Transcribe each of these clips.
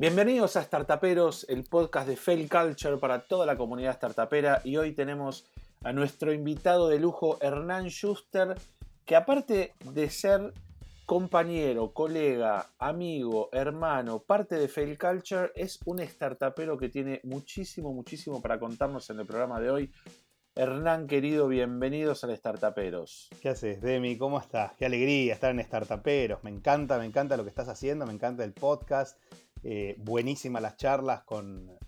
Bienvenidos a Startuperos, el podcast de Fail Culture para toda la comunidad startupera y hoy tenemos a nuestro invitado de lujo Hernán Schuster, que aparte de ser compañero, colega, amigo, hermano, parte de Fail Culture, es un startupero que tiene muchísimo, muchísimo para contarnos en el programa de hoy. Hernán, querido, bienvenidos a Startuperos. ¿Qué haces, Demi? ¿Cómo estás? Qué alegría estar en Startuperos. Me encanta, me encanta lo que estás haciendo, me encanta el podcast. Eh, buenísimas las charlas con,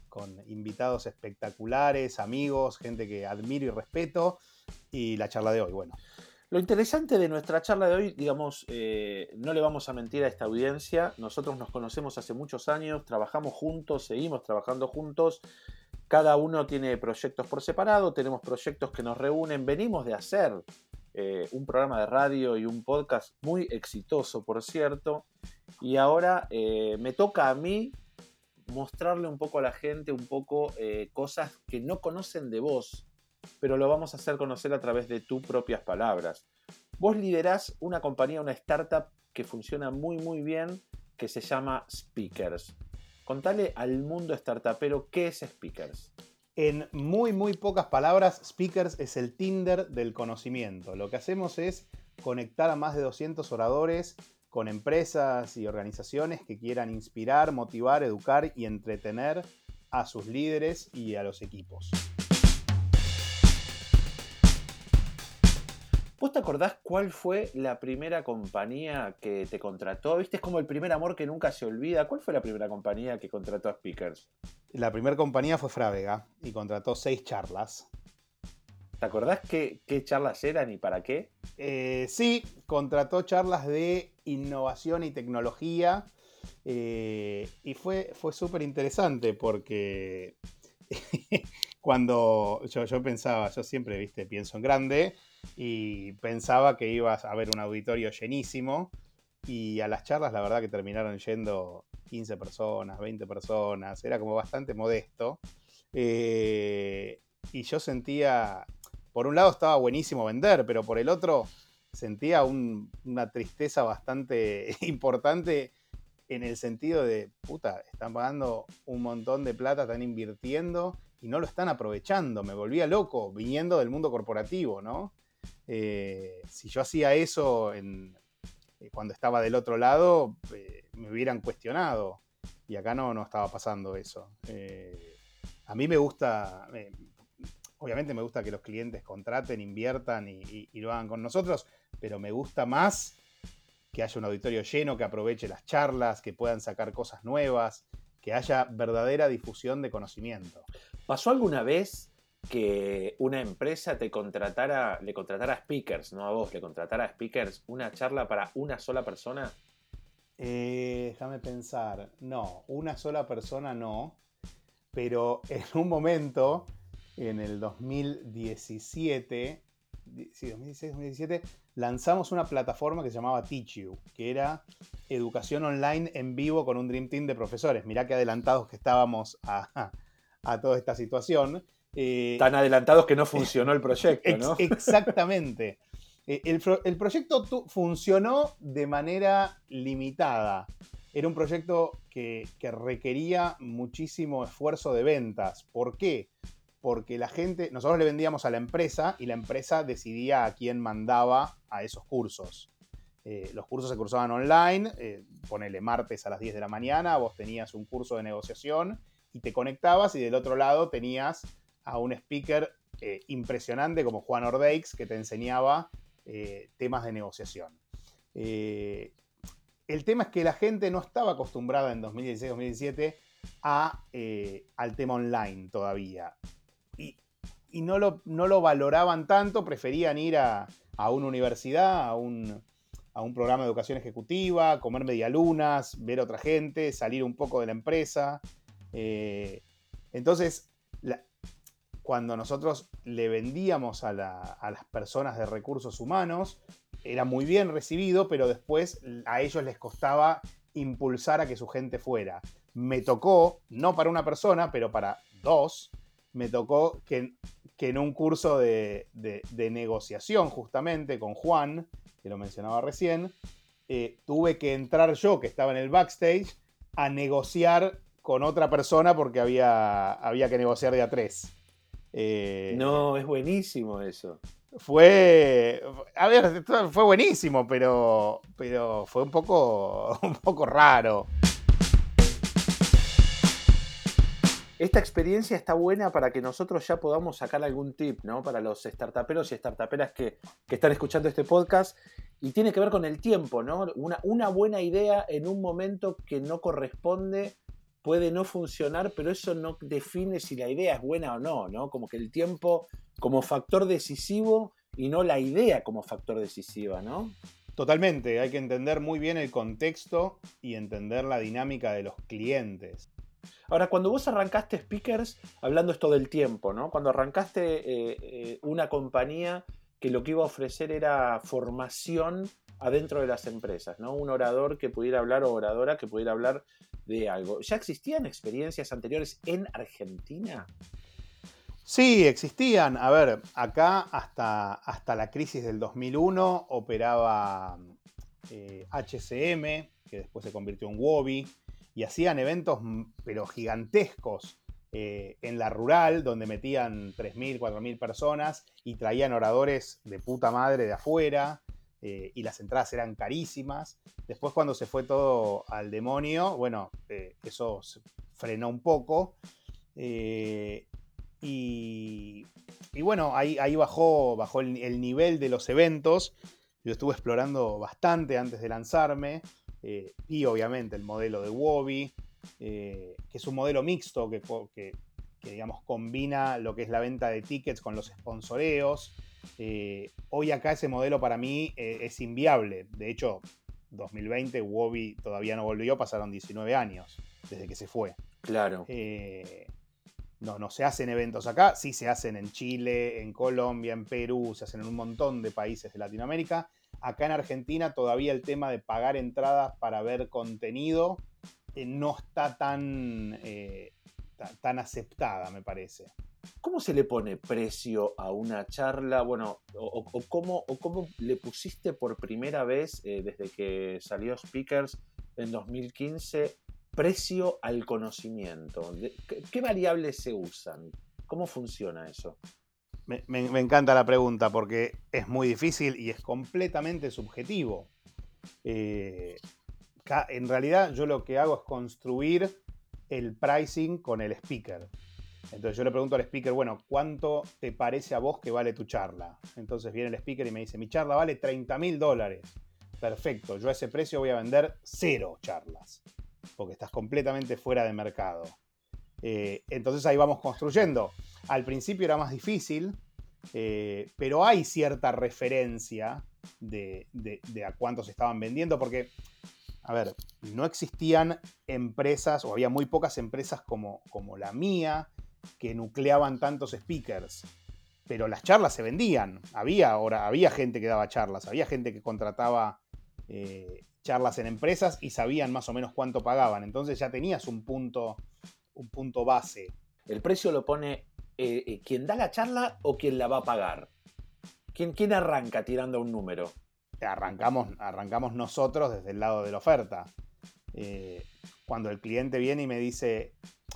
invitados espectaculares, amigos, gente que admiro y respeto. Y la charla de hoy, bueno. Lo interesante de nuestra charla de hoy, digamos, eh, no le vamos a mentir a esta audiencia. Nosotros nos conocemos hace muchos años, trabajamos juntos, seguimos trabajando juntos. Cada uno tiene proyectos por separado, tenemos proyectos que nos reúnen, venimos de hacer eh, un programa de radio y un podcast muy exitoso, por cierto, y ahora eh, me toca a mí mostrarle un poco a la gente, un poco eh, cosas que no conocen de vos, pero lo vamos a hacer conocer a través de tus propias palabras. Vos liderás una compañía, una startup que funciona muy muy bien, que se llama Speakers. Contale al mundo startupero qué es Speakers. En muy, muy pocas palabras, Speakers es el Tinder del conocimiento. Lo que hacemos es conectar a más de 200 oradores con empresas y organizaciones que quieran inspirar, motivar, educar y entretener a sus líderes y a los equipos. ¿Vos te acordás cuál fue la primera compañía que te contrató? ¿Viste? Es como el primer amor que nunca se olvida. ¿Cuál fue la primera compañía que contrató a Speakers? La primera compañía fue Frávega y contrató seis charlas. ¿Te acordás qué, charlas eran y para qué? Eh, sí, contrató charlas de innovación y tecnología. Eh, y fue, fue súper interesante porque cuando yo, yo, pensaba, yo siempre, viste, pienso en grande y pensaba que ibas a ver un auditorio llenísimo y a las charlas la verdad que terminaron yendo 15 personas, 20 personas, era como bastante modesto. Eh, y yo sentía, por un lado estaba buenísimo vender, pero por el otro sentía una tristeza bastante importante en el sentido de, puta, están pagando un montón de plata, están invirtiendo y no lo están aprovechando. Me volvía loco viniendo del mundo corporativo, ¿no? Eh, si yo hacía eso en, eh, cuando estaba del otro lado, me hubieran cuestionado. Y acá no, no estaba pasando eso. a mí me gusta, obviamente me gusta que los clientes contraten, inviertan y, lo hagan con nosotros, pero me gusta más que haya un auditorio lleno, que aproveche las charlas, que puedan sacar cosas nuevas, que haya verdadera difusión de conocimiento. ¿Pasó alguna vez que una empresa te contratara, le contratara speakers, no a vos, le contratara speakers una charla para una sola persona? Eh, déjame pensar. No, una sola persona no. Pero en un momento, en el 2017, sí, 2016-2017, lanzamos una plataforma que se llamaba TeachU, que era educación online en vivo con un Dream Team de profesores. Mirá qué adelantados que estábamos a, a toda esta situación. Eh, Tan adelantados que no funcionó el proyecto, ¿no? exactamente. Eh, el, proyecto funcionó de manera limitada. Era un proyecto que, requería muchísimo esfuerzo de ventas. ¿Por qué? Porque la gente, nosotros le vendíamos a la empresa y la empresa decidía a quién mandaba a esos cursos. Eh, los cursos se cursaban online, ponele martes a las 10 de la mañana, vos tenías un curso de negociación y te conectabas y del otro lado tenías a un speaker eh, impresionante como Juan Ordeix que te enseñaba eh, temas de negociación. Eh, el tema es que la gente no estaba acostumbrada en 2016-2017 al tema online todavía. Y, no, lo, no, lo, valoraban tanto, preferían ir a, una universidad, a un, a un, programa de educación ejecutiva, comer medialunas, ver a otra gente, salir un poco de la empresa. entonces, la, cuando nosotros le vendíamos a, las personas de recursos humanos, era muy bien recibido, pero después a ellos les costaba impulsar a que su gente fuera. Me tocó, no para una persona, pero para dos, me tocó que, en un curso de, negociación justamente con Juan, que lo mencionaba recién, eh, tuve que entrar yo, que estaba en el backstage, a negociar con otra persona porque había, había que negociar de a tres. Eh, no, es buenísimo eso. Fue. A ver, fue buenísimo, pero. Pero fue un poco. un poco raro. Esta experiencia está buena para que nosotros ya podamos sacar algún tip, ¿no? Para los startuperos y startuperas que, que están escuchando este podcast. Y tiene que ver con el tiempo, ¿no? Una, una buena idea en un momento que no corresponde puede no funcionar, pero eso no define si la idea es buena o no, ¿no? Como que el tiempo como factor decisivo y no la idea como factor decisiva, ¿no? Totalmente, hay que entender muy bien el contexto y entender la dinámica de los clientes. Ahora, cuando vos arrancaste Speakers, hablando esto del tiempo, ¿no? Cuando arrancaste eh, eh, una compañía que lo que iba a ofrecer era formación adentro de las empresas, ¿no? Un orador que pudiera hablar o oradora que pudiera hablar de algo. ¿Ya existían experiencias anteriores en Argentina? Sí, existían. A ver, acá hasta, hasta la crisis del 2001 operaba HCM, eh, que después se convirtió en Wobby, y hacían eventos, pero gigantescos, eh, en la rural, donde metían 3.000, 4.000 personas y traían oradores de puta madre de afuera, eh, y las entradas eran carísimas. Después cuando se fue todo al demonio, bueno, eso frenó un poco. Y, bueno, ahí, ahí bajó, bajó el, nivel de los eventos. Yo estuve explorando bastante antes de lanzarme. Eh, y obviamente el modelo de Wobby, eh, que es un modelo mixto que, que, digamos, combina lo que es la venta de tickets con los sponsoreos. Eh, hoy acá ese modelo para mí es inviable. De hecho, 2020 Wobby todavía no volvió, pasaron 19 años desde que se fue. Claro. No, no se hacen eventos acá, sí se hacen en Chile, en Colombia, en Perú, se hacen en un montón de países de Latinoamérica. Acá en Argentina todavía el tema de pagar entradas para ver contenido eh, no está tan, eh, tan aceptada, me parece. ¿Cómo se le pone precio a una charla? Bueno, o, cómo, le pusiste por primera vez eh, desde que salió Speakers en 2015 precio al conocimiento? ¿Qué variables se usan? ¿Cómo funciona eso? Me, encanta la pregunta porque es muy difícil y es completamente subjetivo. Eh, en realidad yo lo que hago es construir el pricing con el speaker. Entonces yo le pregunto al speaker, bueno, ¿cuánto te parece a vos que vale tu charla? Entonces viene el speaker y me dice, mi charla vale 30 mil dólares. Perfecto, yo a ese precio voy a vender cero charlas porque estás completamente fuera de mercado. Eh, entonces ahí vamos construyendo. Al principio era más difícil, eh, pero hay cierta referencia de, a cuántos estaban vendiendo, porque, a ver, no existían empresas, o había muy pocas empresas como, como la mía, que nucleaban tantos speakers. Pero las charlas se vendían. Había, ahora, había gente que daba charlas, había gente que contrataba eh, charlas en empresas y sabían más o menos cuánto pagaban. Entonces ya tenías un punto, un punto base. ¿El precio lo pone eh, eh, quien da la charla o quien la va a pagar? ¿Quién, quién arranca tirando un número? Arrancamos, arrancamos nosotros desde el lado de la oferta. Eh, cuando el cliente viene y me dice,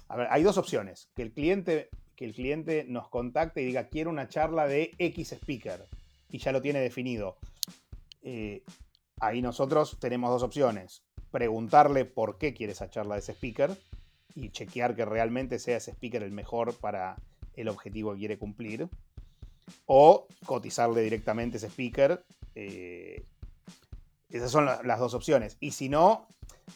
a ver, hay dos opciones. Que el cliente, que el cliente nos contacte y diga, quiero una charla de X speaker. Y ya lo tiene definido ahí nosotros tenemos dos opciones. Preguntarle por qué quiere esa charla de ese speaker y chequear que realmente sea ese speaker el mejor para el objetivo que quiere cumplir. O cotizarle directamente ese speaker. Eh, esas son las dos opciones. Y si no,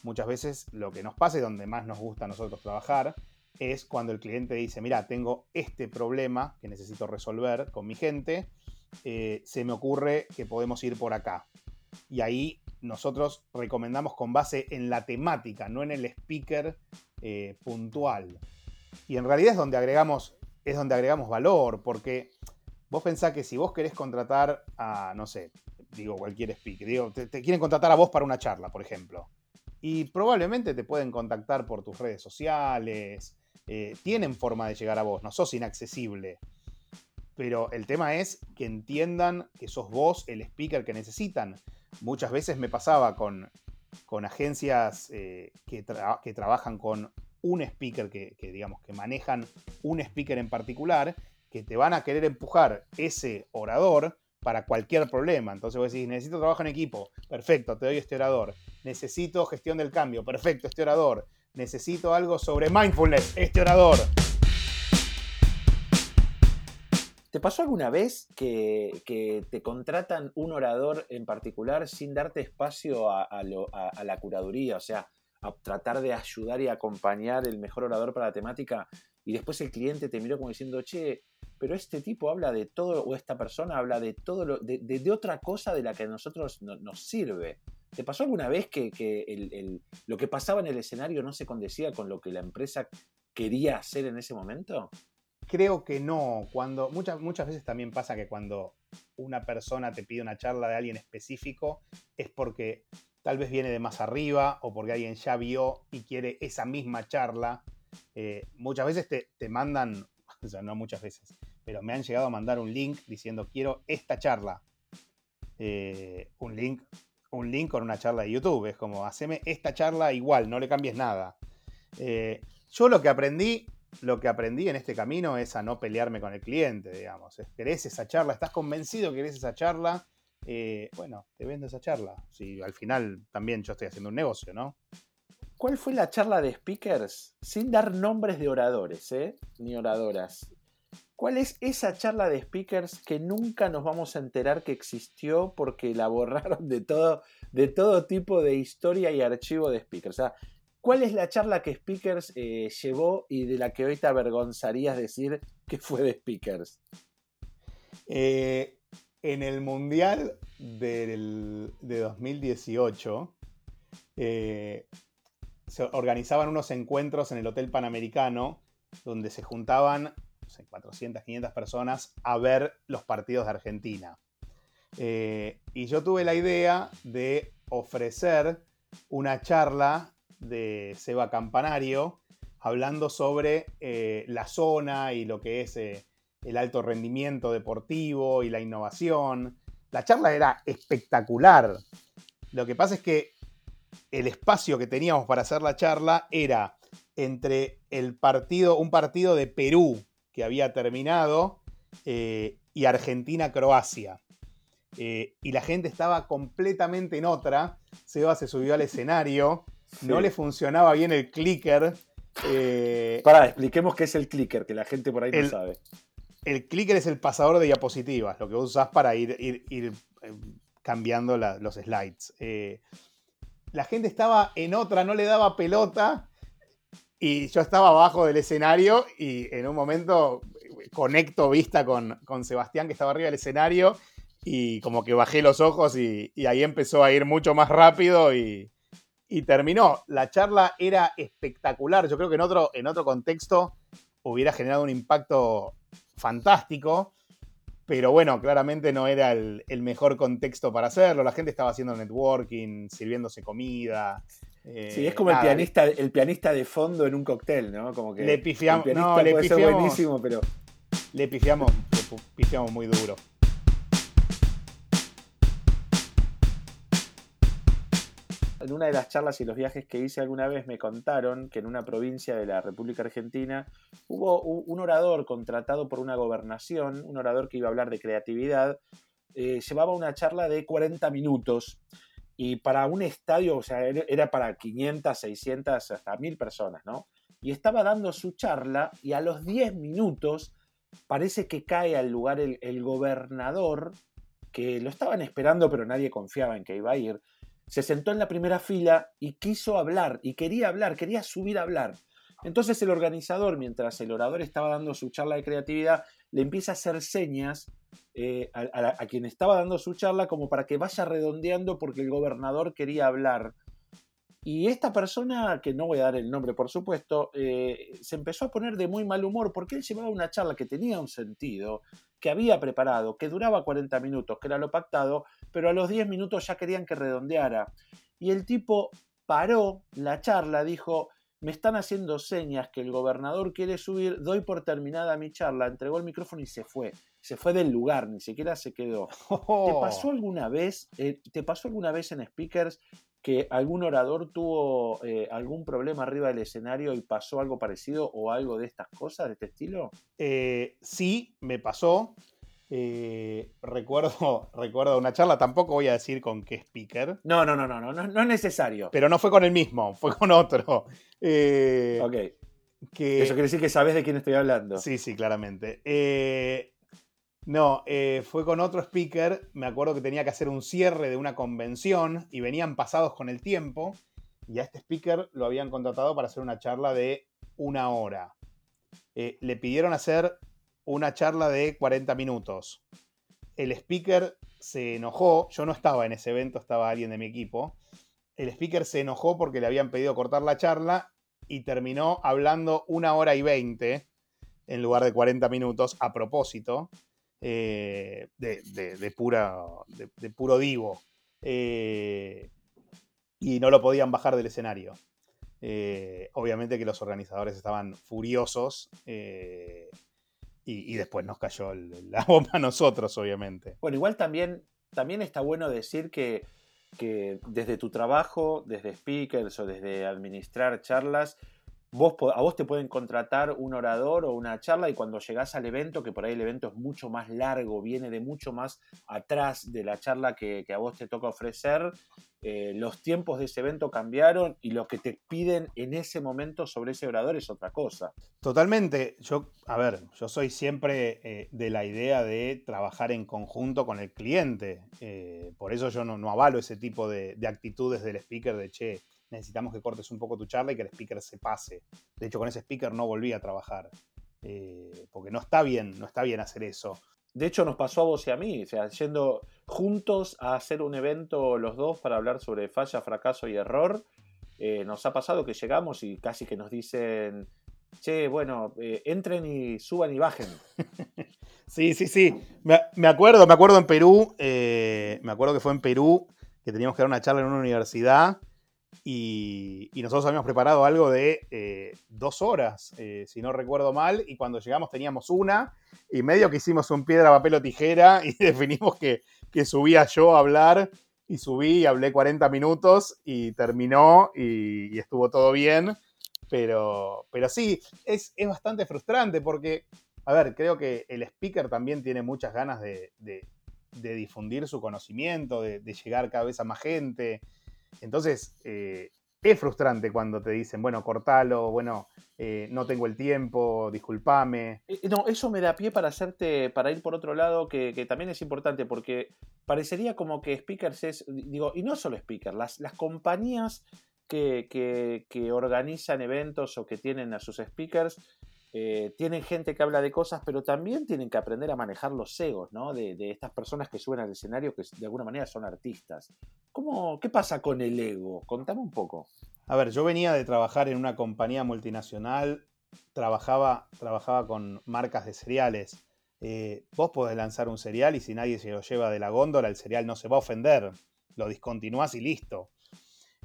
muchas veces lo que nos pasa y donde más nos gusta a nosotros trabajar es cuando el cliente dice, mira, tengo este problema que necesito resolver con mi gente, eh, se me ocurre que podemos ir por acá y ahí nosotros recomendamos con base en la temática, no en el speaker eh, puntual. Y en realidad es donde agregamos, es donde agregamos valor, porque vos pensás que si vos querés contratar a, no sé, digo cualquier speaker, digo, te, quieren contratar a vos para una charla, por ejemplo. Y probablemente te pueden contactar por tus redes sociales, eh, tienen forma de llegar a vos, no sos inaccesible. Pero el tema es que entiendan que sos vos el speaker que necesitan muchas veces me pasaba con, agencias eh, que, que, trabajan con un speaker que, que, digamos, que manejan un speaker en particular, que te van a querer empujar ese orador para cualquier problema. Entonces vos decís, necesito trabajo en equipo, perfecto, te doy este orador. Necesito gestión del cambio, perfecto, este orador. Necesito algo sobre mindfulness, este orador. ¿Te pasó alguna vez que, te contratan un orador en particular sin darte espacio a, la curaduría? O sea, a tratar de ayudar y acompañar el mejor orador para la temática y después el cliente te miró como diciendo, che, pero este tipo habla de todo, o esta persona habla de todo, lo, de, otra cosa de la que a nosotros nos sirve. ¿Te pasó alguna vez que, lo que pasaba en el escenario no se condecía con lo que la empresa quería hacer en ese momento? Creo que no. Cuando, muchas, muchas veces también pasa que cuando una persona te pide una charla de alguien específico es porque tal vez viene de más arriba o porque alguien ya vio y quiere esa misma charla. Eh, muchas veces te, mandan, o sea, no muchas veces, pero me han llegado a mandar un link diciendo quiero esta charla. Eh, un link un link con una charla de YouTube. Es como, haceme esta charla igual, no le cambies nada. Eh, yo lo que aprendí lo que aprendí en este camino es a no pelearme con el cliente, digamos. ¿Querés esa charla? ¿Estás convencido que querés esa charla? Eh, bueno, te vendo esa charla. Si al final también yo estoy haciendo un negocio, ¿no? ¿Cuál fue la charla de speakers? Sin dar nombres de oradores, ¿eh? Ni oradoras. ¿Cuál es esa charla de speakers que nunca nos vamos a enterar que existió porque la borraron de todo, de todo tipo de historia y archivo de speakers? ¿Cuál es la charla que Speakers eh, llevó y de la que hoy te avergonzarías decir que fue de Speakers? Eh, en el Mundial de 2018 eh, se organizaban unos encuentros en el Hotel Panamericano donde se juntaban 400, 500 personas a ver los partidos de Argentina. y yo tuve la idea de ofrecer una charla de Seba Campanario, hablando sobre eh, la zona y lo que es eh, el alto rendimiento deportivo y la innovación. La charla era espectacular. Lo que pasa es que el espacio que teníamos para hacer la charla era entre el partido, un partido de Perú que había terminado eh, y Argentina-Croacia. y la gente estaba completamente en otra. Seba se subió al escenario no le funcionaba bien el clicker. Eh, Para, expliquemos qué es el clicker, que la gente por ahí no sabe. El clicker es el pasador de diapositivas, lo que usas para ir, ir, eh, cambiando los slides. Eh, la gente estaba en otra, no le daba pelota. Y yo estaba abajo del escenario y en un momento conecto vista con, Sebastián que estaba arriba del escenario y como que bajé los ojos y ahí empezó a ir mucho más rápido y, y terminó. La charla era espectacular. Yo creo que en otro, en otro contexto hubiera generado un impacto fantástico. Pero bueno, claramente no era el, mejor contexto para hacerlo. La gente estaba haciendo networking, sirviéndose comida. Sí, es como el pianista, el pianista de fondo en un cóctel, ¿no? Como que le pifiamos, no, le pifiamos, buenísimo, pero. Le pifiamos, le pifiamos muy duro. en una de las charlas y los viajes que hice alguna vez me contaron que en una provincia de la República Argentina hubo un orador contratado por una gobernación, un orador que iba a hablar de creatividad, eh, llevaba una charla de 40 minutos y para un estadio, o sea, era para 500, 600, hasta 1000 personas, ¿no? Y estaba dando su charla y a los 10 minutos parece que cae al lugar el, el gobernador, que lo estaban esperando pero nadie confiaba en que iba a ir, se sentó en la primera fila y quiso hablar, y quería hablar, quería subir a hablar. Entonces el organizador, mientras el orador estaba dando su charla de creatividad, le empieza a hacer señas eh, a, quien estaba dando su charla como para que vaya redondeando porque el gobernador quería hablar. Y esta persona, que no voy a dar el nombre por supuesto, eh, se empezó a poner de muy mal humor porque él llevaba una charla que tenía un sentido, que había preparado, que duraba 40 minutos, que era lo pactado, pero a los 10 minutos ya querían que redondeara. Y el tipo paró la charla, dijo, me están haciendo señas que el gobernador quiere subir, doy por terminada mi charla, entregó el micrófono y se fue. Se fue del lugar, ni siquiera se quedó. ¿Te pasó alguna vez, eh, te pasó alguna vez en speakers que algún orador tuvo eh, algún problema arriba del escenario y pasó algo parecido o algo de estas cosas, de este estilo? Eh, sí, me pasó. Eh, recuerdo, recuerdo una charla, tampoco voy a decir con qué speaker, No, no, no, no, no, no, no es necesario. pero no fue con el mismo, fue con otro. Eh, ok, que, eso quiere decir que sabes de quién estoy hablando. Sí, sí, claramente. Eh, no, eh, fue con otro speaker. Me acuerdo que tenía que hacer un cierre de una convención y venían pasados con el tiempo. Y a este speaker lo habían contratado para hacer una charla de una hora. Le pidieron hacer una charla de 40 minutos. El speaker se enojó. Yo no estaba en ese evento, estaba alguien de mi equipo. El speaker se enojó porque le habían pedido cortar la charla y terminó hablando una hora y veinte en lugar de 40 minutos a propósito eh, de, de- de pura, de, puro divo. Eh, y no lo podían bajar del escenario. Eh, obviamente que los organizadores estaban furiosos y, y después nos cayó el- la bomba a nosotros, obviamente. Bueno, igual también, también está bueno decir que, que desde tu trabajo, desde speakers o desde administrar charlas, vos, a vos te pueden contratar un orador o una charla y cuando llegás al evento, que por ahí el evento es mucho más largo, viene de mucho más atrás de la charla que, que a vos te toca ofrecer, eh, los tiempos de ese evento cambiaron y lo que te piden en ese momento sobre ese orador es otra cosa. Totalmente. Yo, a ver, yo soy siempre eh, de la idea de trabajar en conjunto con el cliente. Eh, por eso yo no, no avalo ese tipo de, de actitudes del speaker de, che, necesitamos que cortes un poco tu charla y que el speaker se pase. De hecho, con ese speaker no volví a trabajar. eh, porque no está bien, no está bien hacer eso. De hecho, nos pasó a vos y a mí, o sea, yendo juntos a hacer un evento los dos para hablar sobre falla, fracaso y error. eh, nos ha pasado que llegamos y casi que nos dicen, che, bueno, eh, entren y suban y bajen. Sí, sí, sí. Me, me acuerdo, me acuerdo en Perú, me acuerdo que fue en Perú que teníamos que dar una charla en una universidad y, nosotros habíamos preparado algo de eh, dos horas, eh, si no recuerdo mal, y cuando llegamos teníamos una y medio que hicimos un piedra, papel o tijera y definimos que, que subía yo a hablar y subí y hablé 40 minutos y terminó y, estuvo todo bien. Pero, pero sí, es, es bastante frustrante porque a ver, creo que el speaker también tiene muchas ganas de, de- de difundir su conocimiento, de, de llegar cada vez a más gente. Entonces, eh, es frustrante cuando te dicen, bueno, cortalo, bueno, eh, no tengo el tiempo, discúlpame. Eh, No, eso me da pie para hacerte, para ir por otro lado, que, también es importante, porque parecería como que speakers es, digo, y no solo speakers, las, las compañías que- que organizan eventos o que tienen a sus speakers, eh, tienen gente que habla de cosas, pero también tienen que aprender a manejar los egos, ¿no? De, estas personas que suben al escenario que de alguna manera son artistas. ¿Cómo, ¿Qué pasa con el ego? Contame un poco. A ver, yo venía de trabajar en una compañía multinacional, trabajaba, trabajaba con marcas de cereales. Eh, vos podés lanzar un cereal y si nadie se lo lleva de la góndola, el cereal no se va a ofender. Lo discontinuás y listo.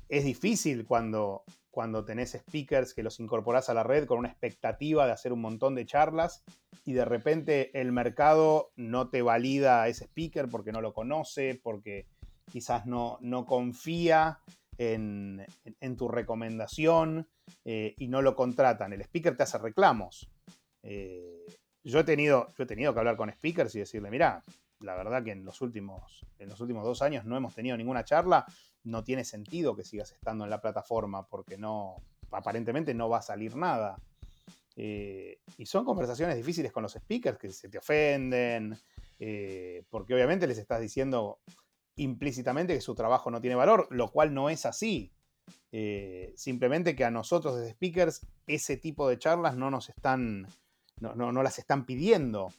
Es difícil cuando, cuando tenés speakers que los incorporás a la red con una expectativa de hacer un montón de charlas y de repente el mercado no te valida a ese speaker porque no lo conoce, porque quizás no, no confía en, en- tu recomendación eh, y no lo contratan. El speaker te hace reclamos. Eh, yo, he tenido, yo he tenido que hablar con speakers y decirle, mira, la verdad que en los, últimos, en los últimos dos años no hemos tenido ninguna charla, no tiene sentido que sigas estando en la plataforma porque no, aparentemente no va a salir nada. Eh, y son conversaciones difíciles con los speakers que se te ofenden, eh, porque obviamente les estás diciendo implícitamente que su trabajo no tiene valor, lo cual no es así. Eh, simplemente que a nosotros desde speakers ese tipo de charlas no nos están, no, no- no las están pidiendo.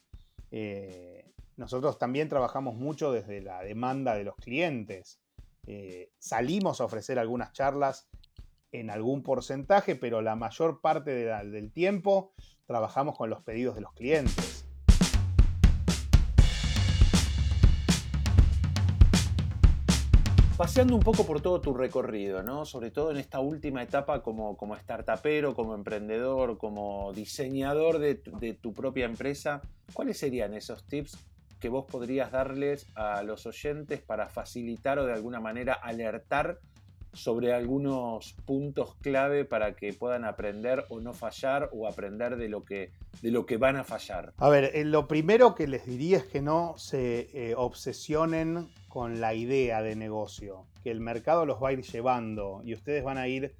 Nosotros también trabajamos mucho desde la demanda de los clientes. Eh, salimos a ofrecer algunas charlas en algún porcentaje, pero la mayor parte del tiempo trabajamos con los pedidos de los clientes. Paseando un poco por todo tu recorrido, ¿no? Sobre todo en esta última etapa como, como startupero, como emprendedor, como diseñador de tu propia empresa, ¿cuáles serían esos tips que vos podrías darles a los oyentes para facilitar o de alguna manera alertar sobre algunos puntos clave para que puedan aprender o no fallar o aprender de lo que, de lo que van a fallar? A ver, eh, lo primero que les diría es que no se eh, obsesionen con la idea de negocio, que el mercado los va a ir llevando y ustedes van a ir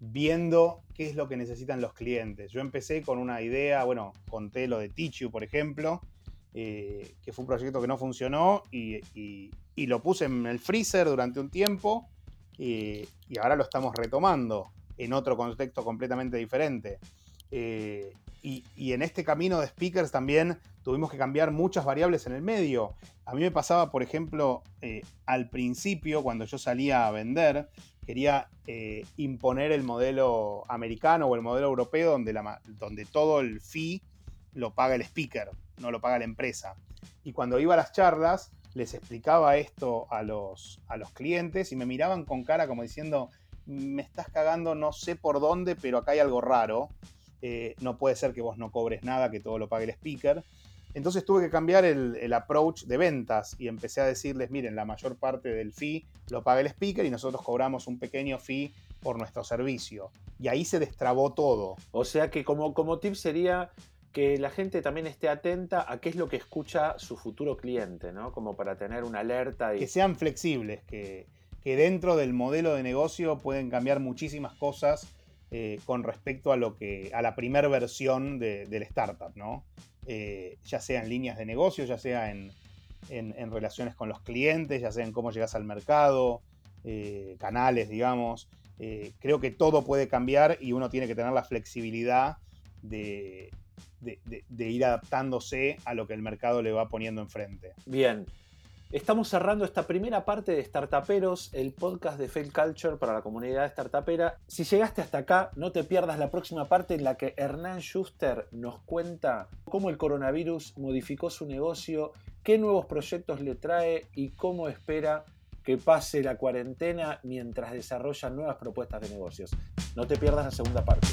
viendo qué es lo que necesitan los clientes. Yo empecé con una idea, bueno, conté lo de Tichu, por ejemplo, eh, que fue un proyecto que no funcionó y, lo puse en el freezer durante un tiempo y, ahora lo estamos retomando en otro contexto completamente diferente. Eh, y, en este camino de speakers también tuvimos que cambiar muchas variables en el medio. A mí me pasaba, por ejemplo, eh, al principio, cuando yo salía a vender, quería imponer el modelo americano o el modelo europeo donde, donde todo el fee lo paga el speaker no lo paga la empresa. Y cuando iba a las charlas, les explicaba esto a los, a los clientes y me miraban con cara como diciendo, me estás cagando, no sé por dónde, pero acá hay algo raro. Eh, no puede ser que vos no cobres nada, que todo lo pague el speaker. Entonces tuve que cambiar el, el, approach de ventas y empecé a decirles, miren, la mayor parte del fee lo paga el speaker y nosotros cobramos un pequeño fee por nuestro servicio. Y ahí se destrabó todo. O sea que como, como tip sería que la gente también esté atenta a qué es lo que escucha su futuro cliente, ¿no? Como para tener una alerta. Y... Que sean flexibles, que, dentro del modelo de negocio pueden cambiar muchísimas cosas eh, con respecto a lo que. a la primera versión del startup, ¿no? Eh, ya sea en líneas de negocio, ya sea en, relaciones con los clientes, ya sea en cómo llegas al mercado, eh, canales, digamos. creo que todo puede cambiar y uno tiene que tener la flexibilidad de, de, ir adaptándose a lo que el mercado le va poniendo enfrente. Bien. Estamos cerrando esta primera parte de Startuperos, el podcast de Fail Culture para la comunidad startupera. Si llegaste hasta acá, no te pierdas la próxima parte en la que Hernán Schuster nos cuenta cómo el coronavirus modificó su negocio, qué nuevos proyectos le trae y cómo espera que pase la cuarentena mientras desarrolla nuevas propuestas de negocios. No te pierdas la segunda parte.